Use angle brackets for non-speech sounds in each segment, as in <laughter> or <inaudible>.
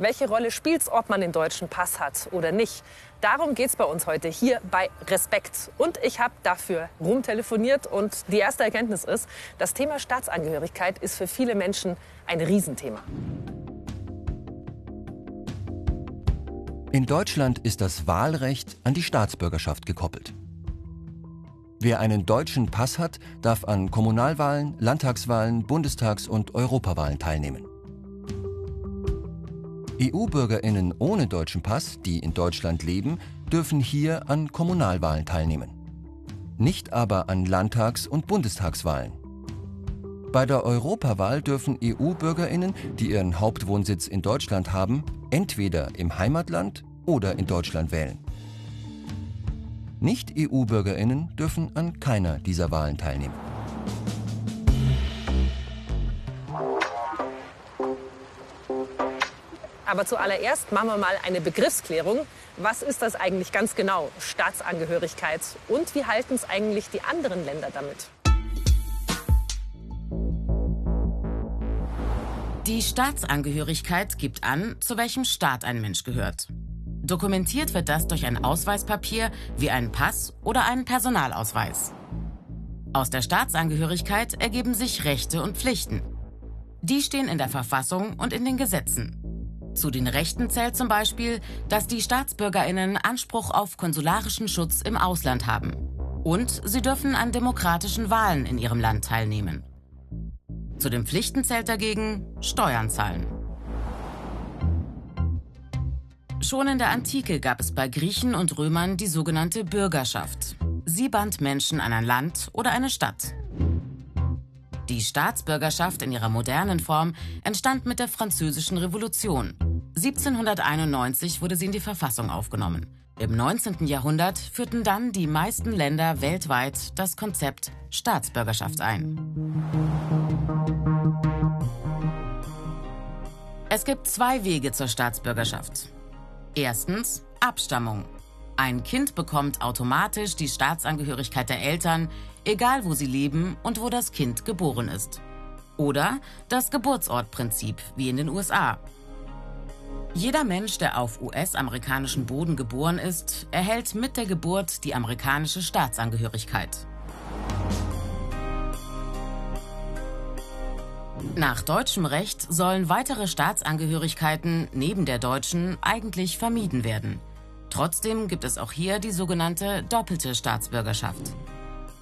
Welche Rolle spielt es, ob man den deutschen Pass hat oder nicht? Darum geht es bei uns heute hier bei Respekt. Und ich habe dafür rumtelefoniert und die erste Erkenntnis ist, das Thema Staatsangehörigkeit ist für viele Menschen ein Riesenthema. In Deutschland ist das Wahlrecht an die Staatsbürgerschaft gekoppelt. Wer einen deutschen Pass hat, darf an Kommunalwahlen, Landtagswahlen, Bundestags- und Europawahlen teilnehmen. EU-Bürgerinnen ohne deutschen Pass, die in Deutschland leben, dürfen hier an Kommunalwahlen teilnehmen. Nicht aber an Landtags- und Bundestagswahlen. Bei der Europawahl dürfen EU-Bürgerinnen, die ihren Hauptwohnsitz in Deutschland haben, entweder im Heimatland oder in Deutschland wählen. Nicht-EU-Bürgerinnen dürfen an keiner dieser Wahlen teilnehmen. Aber zuallererst machen wir mal eine Begriffsklärung. Was ist das eigentlich ganz genau, Staatsangehörigkeit? Und wie halten es eigentlich die anderen Länder damit? Die Staatsangehörigkeit gibt an, zu welchem Staat ein Mensch gehört. Dokumentiert wird das durch ein Ausweispapier wie einen Pass oder einen Personalausweis. Aus der Staatsangehörigkeit ergeben sich Rechte und Pflichten. Die stehen in der Verfassung und in den Gesetzen. Zu den Rechten zählt zum Beispiel, dass die Staatsbürgerinnen Anspruch auf konsularischen Schutz im Ausland haben. Und sie dürfen an demokratischen Wahlen in ihrem Land teilnehmen. Zu den Pflichten zählt dagegen Steuern zahlen. Schon in der Antike gab es bei Griechen und Römern die sogenannte Bürgerschaft. Sie band Menschen an ein Land oder eine Stadt. Die Staatsbürgerschaft in ihrer modernen Form entstand mit der Französischen Revolution. 1791 wurde sie in die Verfassung aufgenommen. Im 19. Jahrhundert führten dann die meisten Länder weltweit das Konzept Staatsbürgerschaft ein. Es gibt zwei Wege zur Staatsbürgerschaft. Erstens Abstammung. Ein Kind bekommt automatisch die Staatsangehörigkeit der Eltern, egal wo sie leben und wo das Kind geboren ist. Oder das Geburtsortprinzip, wie in den USA. Jeder Mensch, der auf US-amerikanischem Boden geboren ist, erhält mit der Geburt die amerikanische Staatsangehörigkeit. Nach deutschem Recht sollen weitere Staatsangehörigkeiten neben der deutschen eigentlich vermieden werden. Trotzdem gibt es auch hier die sogenannte doppelte Staatsbürgerschaft.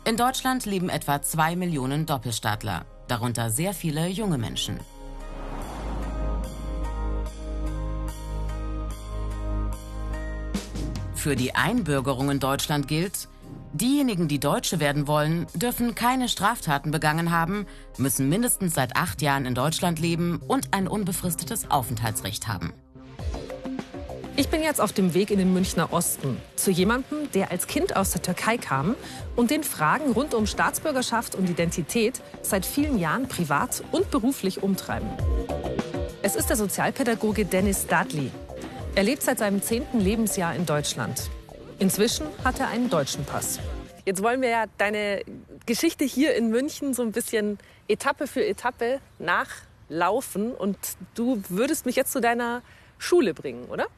In Deutschland leben etwa zwei Millionen Doppelstaatler, darunter sehr viele junge Menschen. Für die Einbürgerung in Deutschland gilt, Diejenigen, die Deutsche werden wollen, dürfen keine Straftaten begangen haben, müssen mindestens seit acht Jahren in Deutschland leben und ein unbefristetes Aufenthaltsrecht haben. Ich bin jetzt auf dem Weg in den Münchner Osten zu jemandem, der als Kind aus der Türkei kam und den Fragen rund um Staatsbürgerschaft und Identität seit vielen Jahren privat und beruflich umtreiben. Es ist der Sozialpädagoge Dennis Dadli. Er lebt seit seinem zehnten Lebensjahr in Deutschland. Inzwischen hat er einen deutschen Pass. Jetzt wollen wir ja deine Geschichte hier in München so ein bisschen Etappe für Etappe nachlaufen. Und du würdest mich jetzt zu deiner Schule bringen, oder?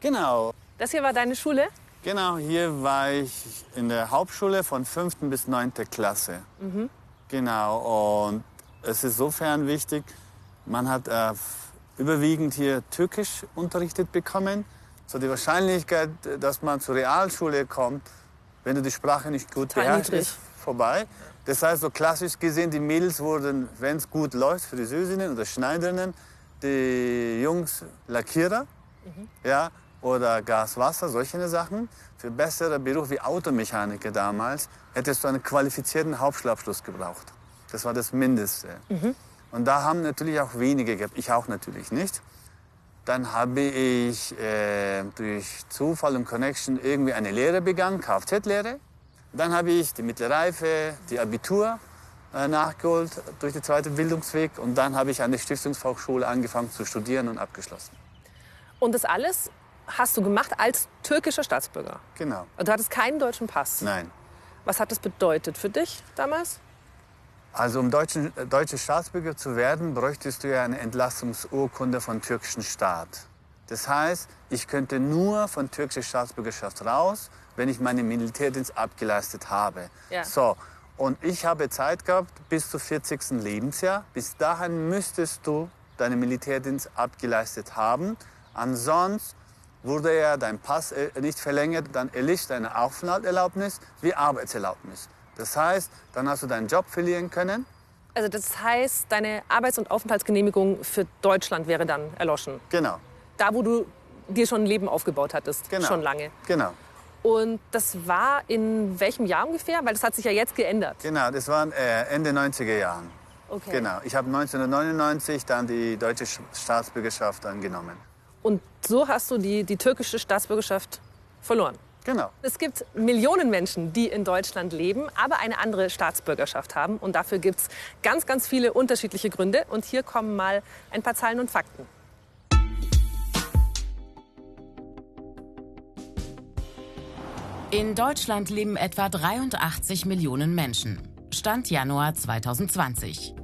Genau. Das hier war deine Schule? Genau, hier war ich in der Hauptschule von 5. bis 9. Klasse. Mhm. Genau, und es ist sofern wichtig, man hat äh, überwiegend hier Türkisch unterrichtet bekommen. So die Wahrscheinlichkeit, dass man zur Realschule kommt, wenn du die Sprache nicht gut beherrschst, ist vorbei. Das heißt, so klassisch gesehen, die Mädels wurden, wenn es gut läuft, Friseurinnen oder Schneiderinnen, die Jungs Lackierer mhm. ja, oder Gaswasser, solche Sachen. Für bessere Berufe wie Automechaniker damals hättest du einen qualifizierten Hauptschulabschluss gebraucht. Das war das Mindeste. Mhm. Und da haben natürlich auch wenige gehabt. Ich auch natürlich nicht. Dann habe ich äh, durch Zufall und Connection irgendwie eine Lehre begangen, Kfz-Lehre. Dann habe ich die mittlere Reife, die Abitur äh, nachgeholt durch den zweiten Bildungsweg. Und dann habe ich an der Stiftungsfachschule angefangen zu studieren und abgeschlossen. Und das alles hast du gemacht als türkischer Staatsbürger? Genau. Und du hattest keinen deutschen Pass? Nein. Was hat das bedeutet für dich damals? Also um deutschen, deutscher Staatsbürger zu werden, bräuchtest du ja eine Entlassungsurkunde vom türkischen Staat. Das heißt, ich könnte nur von türkischer Staatsbürgerschaft raus, wenn ich meinen Militärdienst abgeleistet habe. Ja. So, und ich habe Zeit gehabt bis zum 40. Lebensjahr. Bis dahin müsstest du deinen Militärdienst abgeleistet haben. Ansonsten wurde ja dein Pass äh, nicht verlängert, dann erlischt deine Aufenthaltserlaubnis wie Arbeitserlaubnis. Das heißt, dann hast du deinen Job verlieren können. Also das heißt, deine Arbeits- und Aufenthaltsgenehmigung für Deutschland wäre dann erloschen. Genau, Da, wo du dir schon ein Leben aufgebaut hattest, genau. schon lange. Genau, Und das war in welchem Jahr ungefähr? Weil das hat sich ja jetzt geändert. genau. Das waren äh, Ende 90er Jahren. Okay. Genau. Ich habe 1999 dann die deutsche Sch- Staatsbürgerschaft angenommen. Und so hast du die, die türkische Staatsbürgerschaft verloren. Genau. Es gibt Millionen Menschen, die in Deutschland leben, aber eine andere Staatsbürgerschaft haben. Und dafür gibt es ganz, ganz viele unterschiedliche Gründe. Und hier kommen mal ein paar Zahlen und Fakten. In Deutschland leben etwa 83 Millionen Menschen. Stand Januar 2020.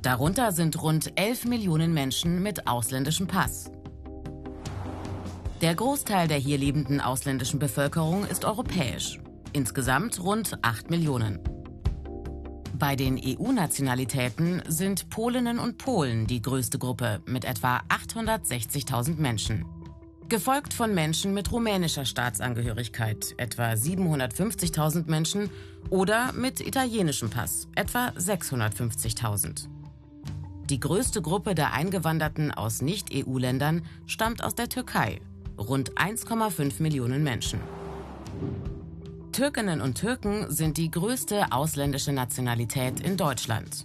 Darunter sind rund 11 Millionen Menschen mit ausländischem Pass. Der Großteil der hier lebenden ausländischen Bevölkerung ist europäisch. Insgesamt rund 8 Millionen. Bei den EU-Nationalitäten sind Polinnen und Polen die größte Gruppe mit etwa 860.000 Menschen. Gefolgt von Menschen mit rumänischer Staatsangehörigkeit, etwa 750.000 Menschen, oder mit italienischem Pass, etwa 650.000. Die größte Gruppe der Eingewanderten aus Nicht-EU-Ländern stammt aus der Türkei, rund 1,5 Millionen Menschen. Türkinnen und Türken sind die größte ausländische Nationalität in Deutschland.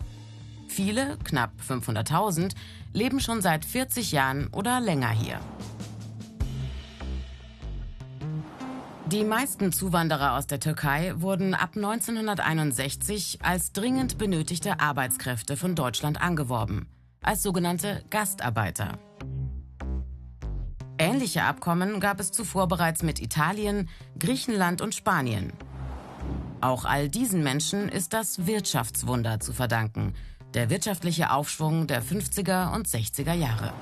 Viele, knapp 500.000, leben schon seit 40 Jahren oder länger hier. Die meisten Zuwanderer aus der Türkei wurden ab 1961 als dringend benötigte Arbeitskräfte von Deutschland angeworben, als sogenannte Gastarbeiter. Ähnliche Abkommen gab es zuvor bereits mit Italien, Griechenland und Spanien. Auch all diesen Menschen ist das Wirtschaftswunder zu verdanken, der wirtschaftliche Aufschwung der 50er und 60er Jahre.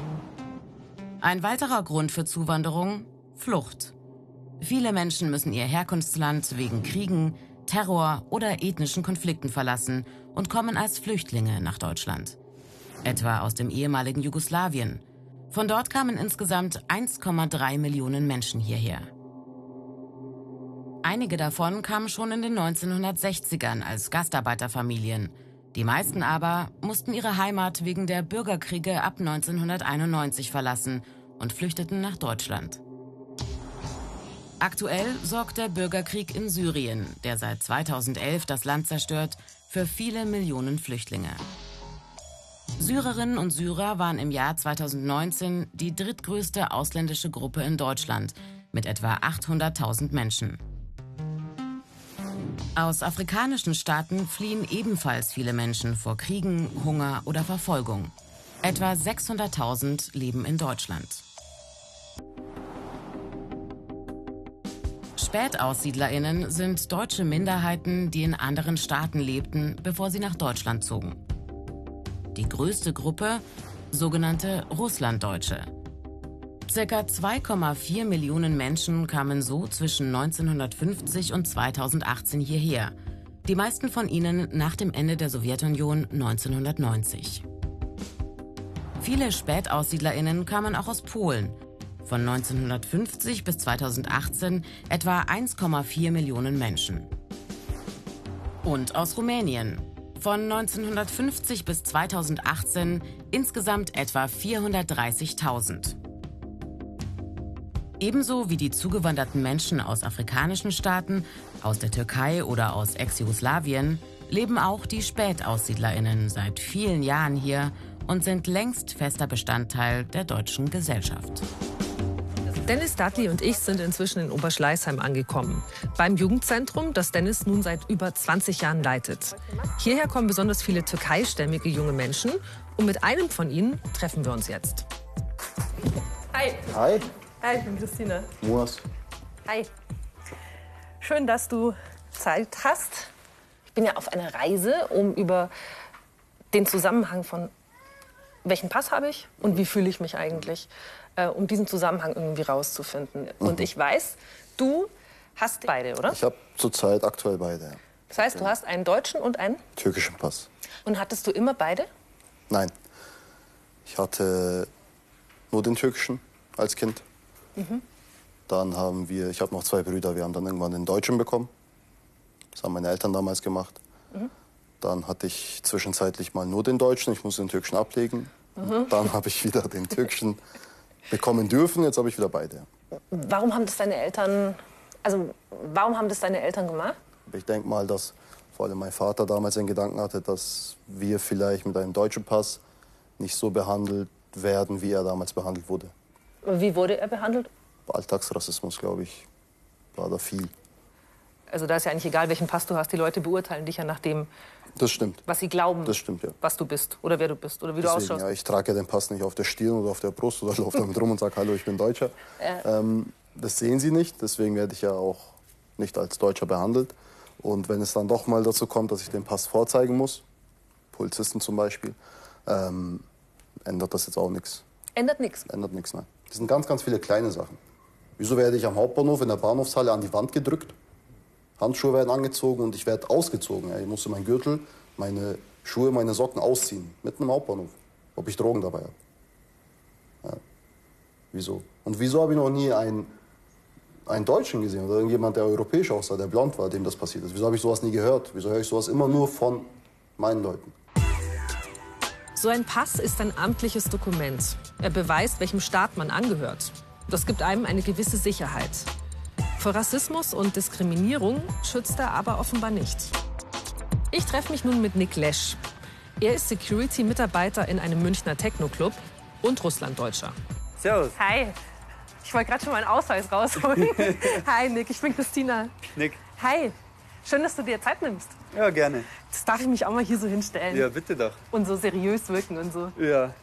Ein weiterer Grund für Zuwanderung? Flucht. Viele Menschen müssen ihr Herkunftsland wegen Kriegen, Terror oder ethnischen Konflikten verlassen und kommen als Flüchtlinge nach Deutschland. Etwa aus dem ehemaligen Jugoslawien. Von dort kamen insgesamt 1,3 Millionen Menschen hierher. Einige davon kamen schon in den 1960ern als Gastarbeiterfamilien. Die meisten aber mussten ihre Heimat wegen der Bürgerkriege ab 1991 verlassen und flüchteten nach Deutschland. Aktuell sorgt der Bürgerkrieg in Syrien, der seit 2011 das Land zerstört, für viele Millionen Flüchtlinge. Syrerinnen und Syrer waren im Jahr 2019 die drittgrößte ausländische Gruppe in Deutschland mit etwa 800.000 Menschen. Aus afrikanischen Staaten fliehen ebenfalls viele Menschen vor Kriegen, Hunger oder Verfolgung. Etwa 600.000 leben in Deutschland. SpätaussiedlerInnen sind deutsche Minderheiten, die in anderen Staaten lebten, bevor sie nach Deutschland zogen. Die größte Gruppe, sogenannte Russlanddeutsche. Circa 2,4 Millionen Menschen kamen so zwischen 1950 und 2018 hierher. Die meisten von ihnen nach dem Ende der Sowjetunion 1990. Viele SpätaussiedlerInnen kamen auch aus Polen. Von 1950 bis 2018 etwa 1,4 Millionen Menschen. Und aus Rumänien. Von 1950 bis 2018 insgesamt etwa 430.000. Ebenso wie die zugewanderten Menschen aus afrikanischen Staaten, aus der Türkei oder aus Ex-Jugoslawien leben auch die SpätaussiedlerInnen seit vielen Jahren hier und sind längst fester Bestandteil der deutschen Gesellschaft. Dennis Dudley und ich sind inzwischen in Oberschleißheim angekommen. Beim Jugendzentrum, das Dennis nun seit über 20 Jahren leitet. Hierher kommen besonders viele türkeistämmige junge Menschen und mit einem von ihnen treffen wir uns jetzt. Hi. Hi, Hi, ich bin Christine. Moas. Hi. Schön, dass du Zeit hast. Ich bin ja auf einer Reise, um über den Zusammenhang von welchen Pass habe ich und wie fühle ich mich eigentlich, äh, um diesen Zusammenhang irgendwie rauszufinden. Mhm. Und ich weiß, du hast beide, oder? Ich habe zurzeit aktuell beide. Das heißt, du hast einen deutschen und einen türkischen Pass. Und hattest du immer beide? Nein. Ich hatte nur den türkischen als Kind. Mhm. Dann haben wir, ich habe noch zwei Brüder, wir haben dann irgendwann den deutschen bekommen. Das haben meine Eltern damals gemacht. Dann hatte ich zwischenzeitlich mal nur den deutschen, ich musste den türkischen ablegen. Mhm. Dann habe ich wieder den türkischen bekommen dürfen, jetzt habe ich wieder beide. Warum haben das deine Eltern, also warum haben das deine Eltern gemacht? Ich denke mal, dass vor allem mein Vater damals den Gedanken hatte, dass wir vielleicht mit einem deutschen Pass nicht so behandelt werden, wie er damals behandelt wurde. Wie wurde er behandelt? Alltagsrassismus, glaube ich, war da viel. Also da ist ja eigentlich egal, welchen Pass du hast. Die Leute beurteilen dich ja nach dem, das stimmt. was sie glauben, das stimmt, ja. was du bist oder wer du bist oder wie Deswegen, du ausschaust. Ja, ich trage ja den Pass nicht auf der Stirn oder auf der Brust oder <laughs> laufe damit rum und sage, hallo, ich bin Deutscher. Ja. Ähm, das sehen sie nicht, deswegen werde ich ja auch nicht als Deutscher behandelt. Und wenn es dann doch mal dazu kommt, dass ich den Pass vorzeigen muss, Polizisten zum Beispiel, ähm, ändert das jetzt auch nichts. Ändert nichts? Ändert nichts, nein. Das sind ganz, ganz viele kleine Sachen. Wieso werde ich am Hauptbahnhof in der Bahnhofshalle an die Wand gedrückt? Handschuhe werden angezogen und ich werde ausgezogen. Ich musste meinen Gürtel, meine Schuhe, meine Socken ausziehen. Mitten im Hauptbahnhof. Ob ich Drogen dabei habe. Ja. Wieso? Und wieso habe ich noch nie einen, einen Deutschen gesehen oder irgendjemand, der europäisch aussah, der blond war, dem das passiert ist? Wieso habe ich sowas nie gehört? Wieso höre ich sowas immer nur von meinen Leuten? So ein Pass ist ein amtliches Dokument. Er beweist, welchem Staat man angehört. Das gibt einem eine gewisse Sicherheit. Vor Rassismus und Diskriminierung schützt er aber offenbar nicht. Ich treffe mich nun mit Nick Lesch. Er ist Security-Mitarbeiter in einem Münchner Techno-Club und Russlanddeutscher. Servus. Hi. Ich wollte gerade schon meinen Ausweis rausholen. <laughs> Hi, Nick. Ich bin Christina. Nick. Hi. Schön, dass du dir Zeit nimmst. Ja, gerne. Das darf ich mich auch mal hier so hinstellen. Ja, bitte doch. Und so seriös wirken und so. Ja.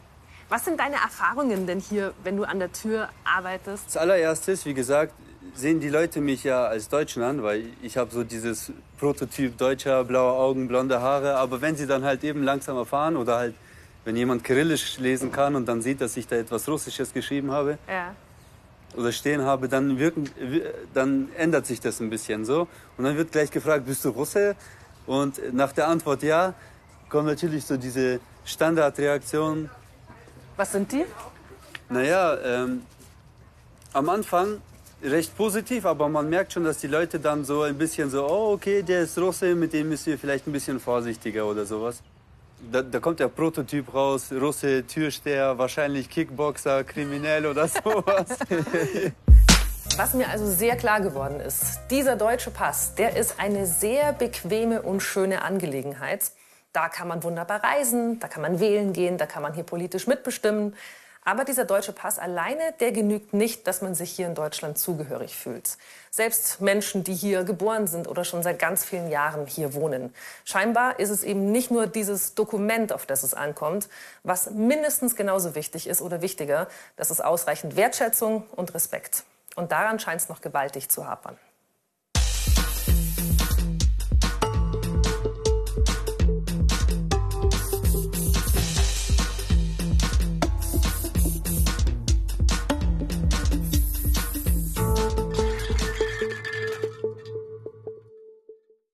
Was sind deine Erfahrungen denn hier, wenn du an der Tür arbeitest? Das allererste ist, wie gesagt, sehen die Leute mich ja als Deutschen an, weil ich habe so dieses Prototyp Deutscher, blaue Augen, blonde Haare. Aber wenn sie dann halt eben langsam erfahren oder halt, wenn jemand Kyrillisch lesen kann und dann sieht, dass ich da etwas Russisches geschrieben habe ja. oder stehen habe, dann, wirken, dann ändert sich das ein bisschen so. Und dann wird gleich gefragt, bist du Russe? Und nach der Antwort ja, kommt natürlich so diese Standardreaktion. Was sind die? Naja, ähm, am Anfang recht positiv, aber man merkt schon, dass die Leute dann so ein bisschen so, oh okay, der ist Russe, mit dem müssen wir vielleicht ein bisschen vorsichtiger oder sowas. Da, da kommt der Prototyp raus, Russe, Türsteher, wahrscheinlich Kickboxer, kriminell oder <laughs> sowas. Was mir also sehr klar geworden ist, dieser deutsche Pass, der ist eine sehr bequeme und schöne Angelegenheit. Da kann man wunderbar reisen, da kann man wählen gehen, da kann man hier politisch mitbestimmen. Aber dieser deutsche Pass alleine, der genügt nicht, dass man sich hier in Deutschland zugehörig fühlt. Selbst Menschen, die hier geboren sind oder schon seit ganz vielen Jahren hier wohnen. Scheinbar ist es eben nicht nur dieses Dokument, auf das es ankommt, was mindestens genauso wichtig ist oder wichtiger, das ist ausreichend Wertschätzung und Respekt. Und daran scheint es noch gewaltig zu hapern.